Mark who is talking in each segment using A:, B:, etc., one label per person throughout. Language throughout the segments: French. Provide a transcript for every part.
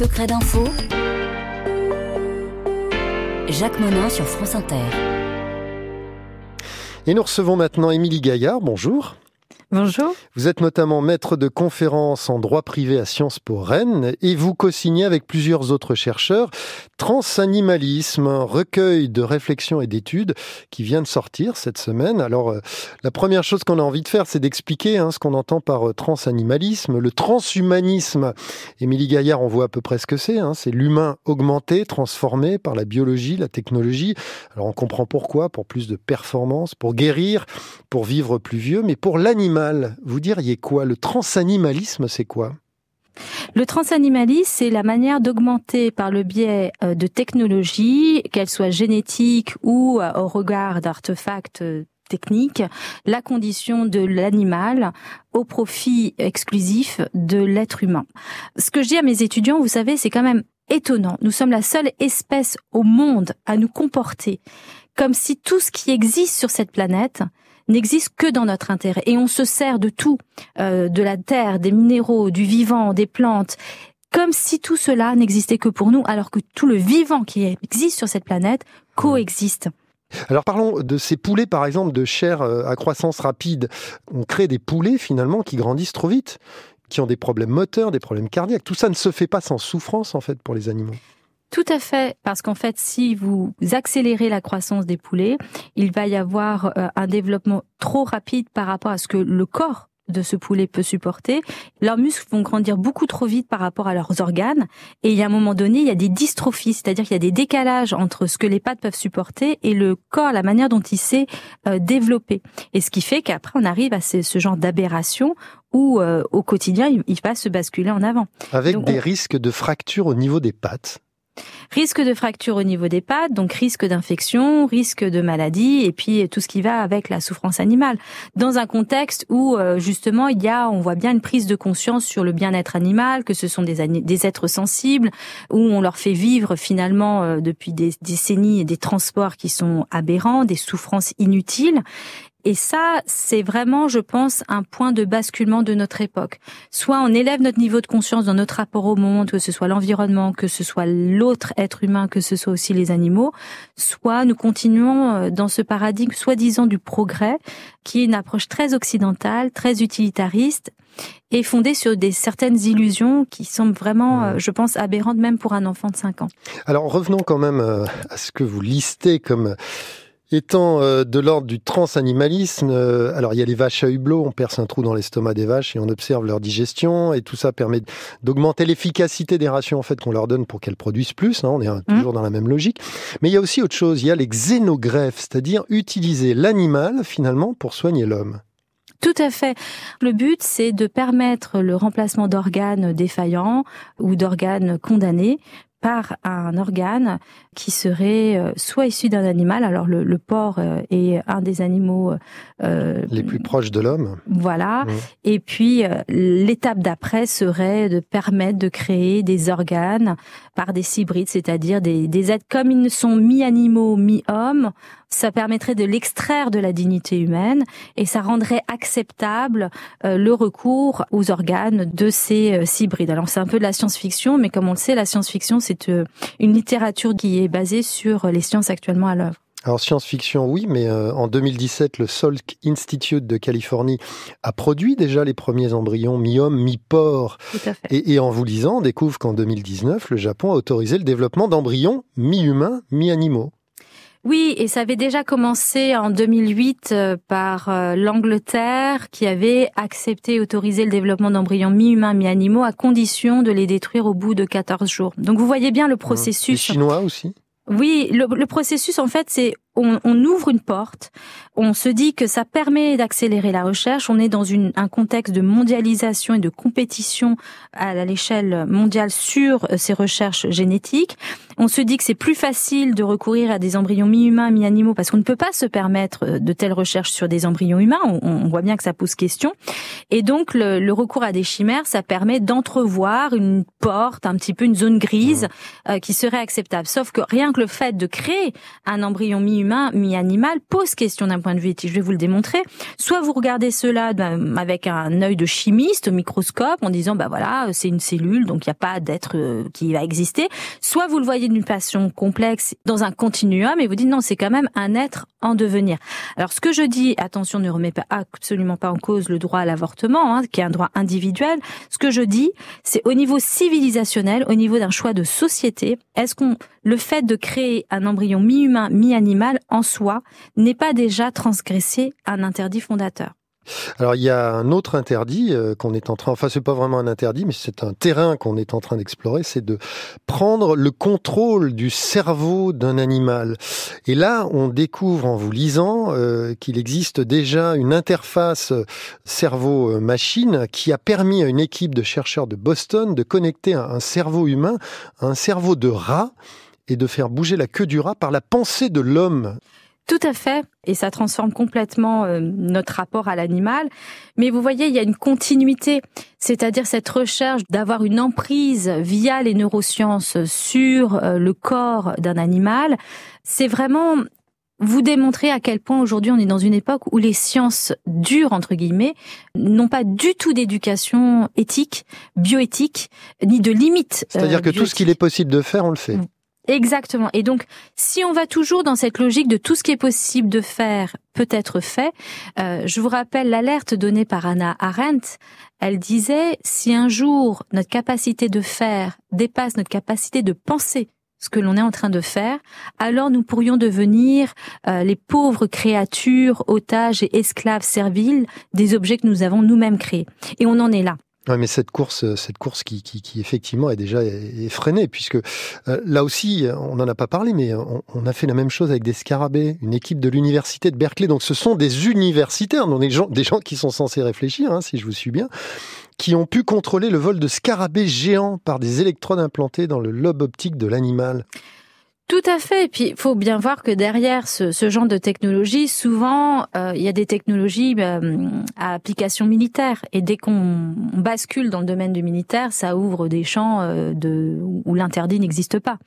A: secrets d'info. Jacques Monin sur France Inter.
B: Et nous recevons maintenant Émilie Gaillard. Bonjour.
C: Bonjour.
B: Vous êtes notamment maître de conférences en droit privé à Sciences Po Rennes et vous co-signez avec plusieurs autres chercheurs Transanimalisme, un recueil de réflexions et d'études qui vient de sortir cette semaine. Alors, euh, la première chose qu'on a envie de faire, c'est d'expliquer hein, ce qu'on entend par euh, transanimalisme, le transhumanisme. Émilie Gaillard, on voit à peu près ce que c'est. Hein. c'est l'humain augmenté, transformé par la biologie, la technologie. Alors, on comprend pourquoi, pour plus de performance, pour guérir, pour vivre plus vieux, mais pour l'animal vous diriez quoi? Le transanimalisme, c'est quoi?
C: Le transanimalisme, c'est la manière d'augmenter par le biais euh, de technologies, qu'elles soient génétiques ou euh, au regard d'artefacts euh, techniques, la condition de l'animal au profit exclusif de l'être humain. Ce que je dis à mes étudiants, vous savez, c'est quand même étonnant. Nous sommes la seule espèce au monde à nous comporter comme si tout ce qui existe sur cette planète n'existe que dans notre intérêt. Et on se sert de tout, euh, de la terre, des minéraux, du vivant, des plantes, comme si tout cela n'existait que pour nous, alors que tout le vivant qui existe sur cette planète coexiste.
B: Alors parlons de ces poulets, par exemple, de chair euh, à croissance rapide. On crée des poulets finalement qui grandissent trop vite, qui ont des problèmes moteurs, des problèmes cardiaques. Tout ça ne se fait pas sans souffrance en fait pour les animaux.
C: Tout à fait, parce qu'en fait, si vous accélérez la croissance des poulets, il va y avoir euh, un développement trop rapide par rapport à ce que le corps de ce poulet peut supporter. Leurs muscles vont grandir beaucoup trop vite par rapport à leurs organes. Et il y a un moment donné, il y a des dystrophies, c'est-à-dire qu'il y a des décalages entre ce que les pattes peuvent supporter et le corps, la manière dont il s'est euh, développé. Et ce qui fait qu'après, on arrive à ce, genre d'aberration où euh, au quotidien, il, va se basculer en avant.
B: Avec des risques de fracture au niveau des pattes
C: Risque de fracture au niveau des pattes, donc risque d'infection, risque de maladie, et puis tout ce qui va avec la souffrance animale. Dans un contexte où euh, justement il y a, on voit bien une prise de conscience sur le bien-être animal, que ce sont des, des êtres sensibles, où on leur fait vivre finalement euh, depuis des décennies des transports qui sont aberrants, des souffrances inutiles, et ça, c'est vraiment, je pense, un point de basculement de notre époque. Soit on élève notre niveau de conscience dans notre rapport au monde, que ce soit l'environnement, que ce soit l'autre être humain, que ce soit aussi les animaux, soit nous continuons euh, dans ce paradigme soi-disant du progrès, qui est une approche très occidentale, très utilitariste, et fondée sur des certaines illusions qui semblent vraiment, euh, je pense, aberrantes même pour un enfant de 5 ans.
B: Alors revenons quand même euh, à ce que vous listez comme Étant euh, de l'ordre du transanimalisme, euh, alors il y a les vaches à hublot, on perce un trou dans l'estomac des vaches et on observe leur digestion et tout ça permet d'augmenter l'efficacité des rations en fait qu'on leur donne pour qu'elles produisent plus. Hein, on est mmh. toujours dans la même logique. Mais il y a aussi autre chose, il y a les xénogreffes, c'est-à-dire utiliser l'animal finalement pour soigner l'homme.
C: Tout à fait. Le but, c'est de permettre le remplacement d'organes défaillants ou d'organes condamnés par un organe qui serait euh, soit issu d'un animal, alors le, le, porc euh, est un des animaux
B: euh, les plus proches de l'homme.
C: Voilà. Mmh. Et puis l'étape d'après serait de permettre de créer des organes par des hybrides, c'est-à-dire des, des êtres comme ils ne sont mi-animaux, mi-hommes. Ça permettrait de l'extraire de la dignité humaine et ça rendrait acceptable le recours aux organes de ces hybrides. Alors c'est un peu de la science-fiction, mais comme on le sait, la science-fiction c'est une littérature qui est basée sur les sciences actuellement à l'œuvre.
B: Alors science-fiction, oui, mais euh, en 2017, le Salk Institute de Californie a produit déjà les premiers embryons mi-homme, mi-porc. Et, et, en vous lisant, on découvre qu'en 2019, le Japon a autorisé le développement d'embryons mi-humains, mi-animaux.
C: Oui, et ça avait déjà commencé en 2008 euh, par euh, l'Angleterre qui avait accepté et autorisé le développement d'embryons mi-humains, mi-animaux à condition de les détruire au bout de 14 jours. Donc vous voyez bien le processus. Les
B: Chinois aussi?
C: Oui, le, le, processus en fait, c'est on, on, ouvre une porte, on se dit que ça permet d'accélérer la recherche. On est dans une, un contexte de mondialisation et de compétition à l'échelle mondiale sur euh, ces recherches génétiques. On se dit que c'est plus facile de recourir à des embryons mi-humains, mi-animaux parce qu'on ne peut pas se permettre euh, de telles recherches sur des embryons humains. On, on voit bien que ça pose question. Et donc le, le recours à des chimères, ça permet d'entrevoir une porte, un petit peu une zone grise euh, qui serait acceptable. Sauf que rien que le fait de créer un embryon mi mi-humain, mi-animal pose question d'un point de vue éthique. Je vais vous le démontrer. Soit vous regardez cela ben, avec un œil de chimiste au microscope en disant bah voilà c'est une cellule donc il n'y a pas d'être euh, qui va exister. Soit vous le voyez d'une façon complexe dans un continuum et vous dites non c'est quand même un être en devenir. Alors ce que je dis attention ne remet absolument pas en cause le droit à l'avortement hein, qui est un droit individuel. Ce que je dis c'est au niveau civilisationnel, au niveau d'un choix de société, est-ce qu'on le fait de créer un embryon mi-humain, mi-animal en soi n'est pas déjà transgressé un interdit fondateur
B: alors il y a un autre interdit euh, qu'on est en train, enfin c'est pas vraiment un interdit, mais c'est un terrain qu'on est en train d'explorer, c'est de prendre le contrôle du cerveau d'un animal. Et là, on découvre en vous lisant euh, qu'il existe déjà une interface cerveau-machine qui a permis à une équipe de chercheurs de Boston de connecter un cerveau humain à un cerveau de rat et de faire bouger la queue du rat par la pensée de l'homme.
C: Tout à fait, et ça transforme complètement euh, notre rapport à l'animal. Mais vous voyez, il y a une continuité, c'est-à-dire cette recherche d'avoir une emprise via les neurosciences sur euh, le corps d'un animal. C'est vraiment vous démontrer à quel point aujourd'hui on est dans une époque où les sciences dures, entre guillemets, n'ont pas du tout d'éducation éthique, bioéthique, ni de limite.
B: C'est-à-dire euh, que tout ce qu'il est possible de faire, on le fait.
C: Exactement. Et donc, si on va toujours dans cette logique de tout ce qui est possible de faire peut être fait, euh, je vous rappelle l'alerte donnée par Anna Arendt. Elle disait, si un jour notre capacité de faire dépasse notre capacité de penser ce que l'on est en train de faire, alors nous pourrions devenir euh, les pauvres créatures, otages et esclaves serviles des objets que nous avons nous-mêmes créés. Et on en est là.
B: Ouais, mais cette course, euh, cette course qui, effectivement est déjà effrénée, puisque euh, là aussi, on n'en a pas parlé, mais on, a fait la même chose avec des scarabées, une équipe de l'université de Berkeley. Donc, ce sont des universitaires, des gens, des gens qui sont censés réfléchir, hein, si je vous suis bien, qui ont pu contrôler le vol de scarabées géants par des électrodes implantées dans le lobe optique de l'animal.
C: Tout à fait. Et puis, il faut bien voir que derrière ce, genre de technologie, souvent, euh, il y a des technologies euh, à application militaire. Et dès qu'on bascule dans le domaine du militaire, ça ouvre des champs euh, où l'interdit n'existe pas.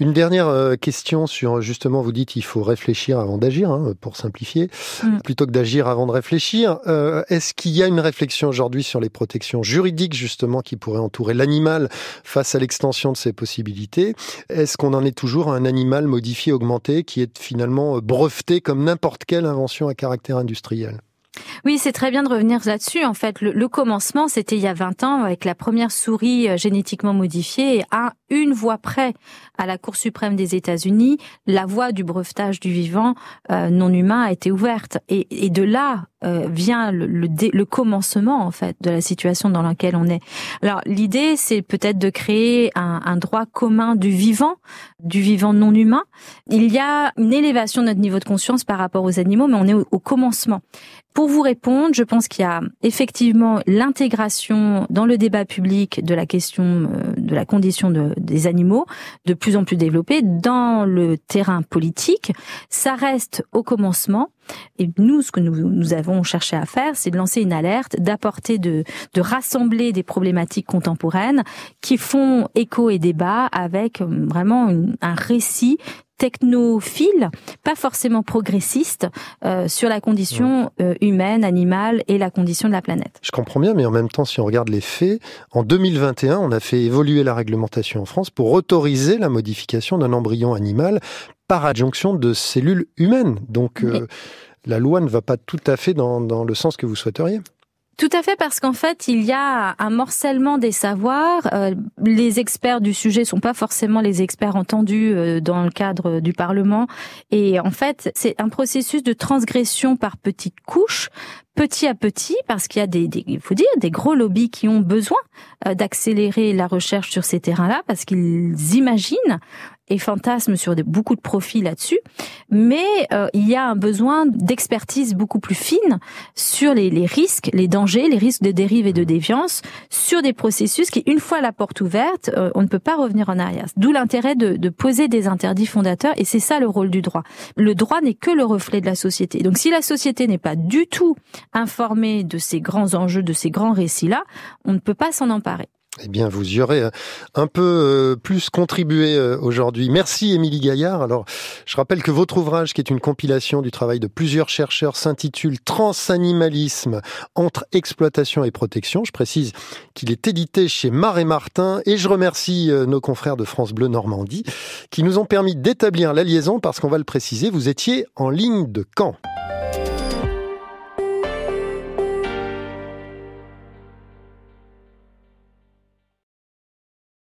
B: Une dernière euh, question sur justement, vous dites il faut réfléchir avant d'agir, hein, pour simplifier, mm. plutôt que d'agir avant de réfléchir. Euh, Est-ce qu'il y a une réflexion aujourd'hui sur les protections juridiques justement qui pourraient entourer l'animal face à l'extension de ses possibilités? Est-ce qu'on en est toujours à un animal modifié, augmenté, qui est finalement breveté comme n'importe quelle invention à caractère industriel?
C: Oui, c'est très bien de revenir là-dessus. En fait, le, commencement, c'était il y a 20 ans avec la première souris euh, génétiquement modifiée et une voix près à la Cour suprême des États-Unis, la voie du brevetage du vivant euh, non humain a été ouverte. Et, de là euh, vient le, commencement, en fait, de la situation dans laquelle on est. Alors, l'idée, c'est peut-être de créer un, un droit commun du vivant, du vivant non humain. Il y a une élévation de notre niveau de conscience par rapport aux animaux, mais on est au commencement. Pour vous répondre, je pense qu'il y a effectivement l'intégration dans le débat public de la question euh, de la condition de, des animaux de plus en plus développée dans le terrain politique. Ça reste au commencement. Et nous, ce que nous, nous avons cherché à faire, c'est de lancer une alerte, d'apporter, de, de rassembler des problématiques contemporaines qui font écho et débat avec euh, vraiment un récit technophile, pas forcément progressiste, euh, sur la condition euh, humaine, animale et la condition de la planète.
B: Je comprends bien, mais en même temps, si on regarde les faits, en 2021, on a fait évoluer la réglementation en France pour autoriser la modification d'un embryon animal par adjonction de cellules humaines. Donc, euh, la loi ne va pas tout à fait dans, dans le sens que vous souhaiteriez.
C: Tout à fait, parce qu'en fait, il y a un morcellement des savoirs. Euh, les experts du sujet sont pas forcément les experts entendus euh, dans le cadre du Parlement. Et en fait, c'est un processus de transgression par petites couches, petit à petit, parce qu'il y a des, il faut dire, des gros lobbies qui ont besoin euh, d'accélérer la recherche sur ces terrains-là, parce qu'ils imaginent et fantasment sur des, beaucoup de profits là-dessus, mais euh, il y a un besoin d'expertise beaucoup plus fine sur les, les, risques, les dangers, les risques de dérive et de déviance sur des processus qui, une fois la porte ouverte, euh, on ne peut pas revenir en arrière. D'où l'intérêt de, de poser des interdits fondateurs, et c'est ça le rôle du droit. Le droit n'est que le reflet de la société. Donc si la société n'est pas du tout informée de ces grands enjeux, de ces grands récits-là, on ne peut pas s'en emparer.
B: Eh bien, vous y aurez euh, un peu euh, plus contribué euh, aujourd'hui. Merci Émilie Gaillard. Alors, je rappelle que votre ouvrage, qui est une compilation du travail de plusieurs chercheurs, s'intitule Transanimalisme entre exploitation et protection. Je précise qu'il est édité chez Marais Martin et je remercie nos confrères de France Bleu Normandie qui nous ont permis d'établir la liaison parce qu'on va le préciser, vous étiez en ligne de camp.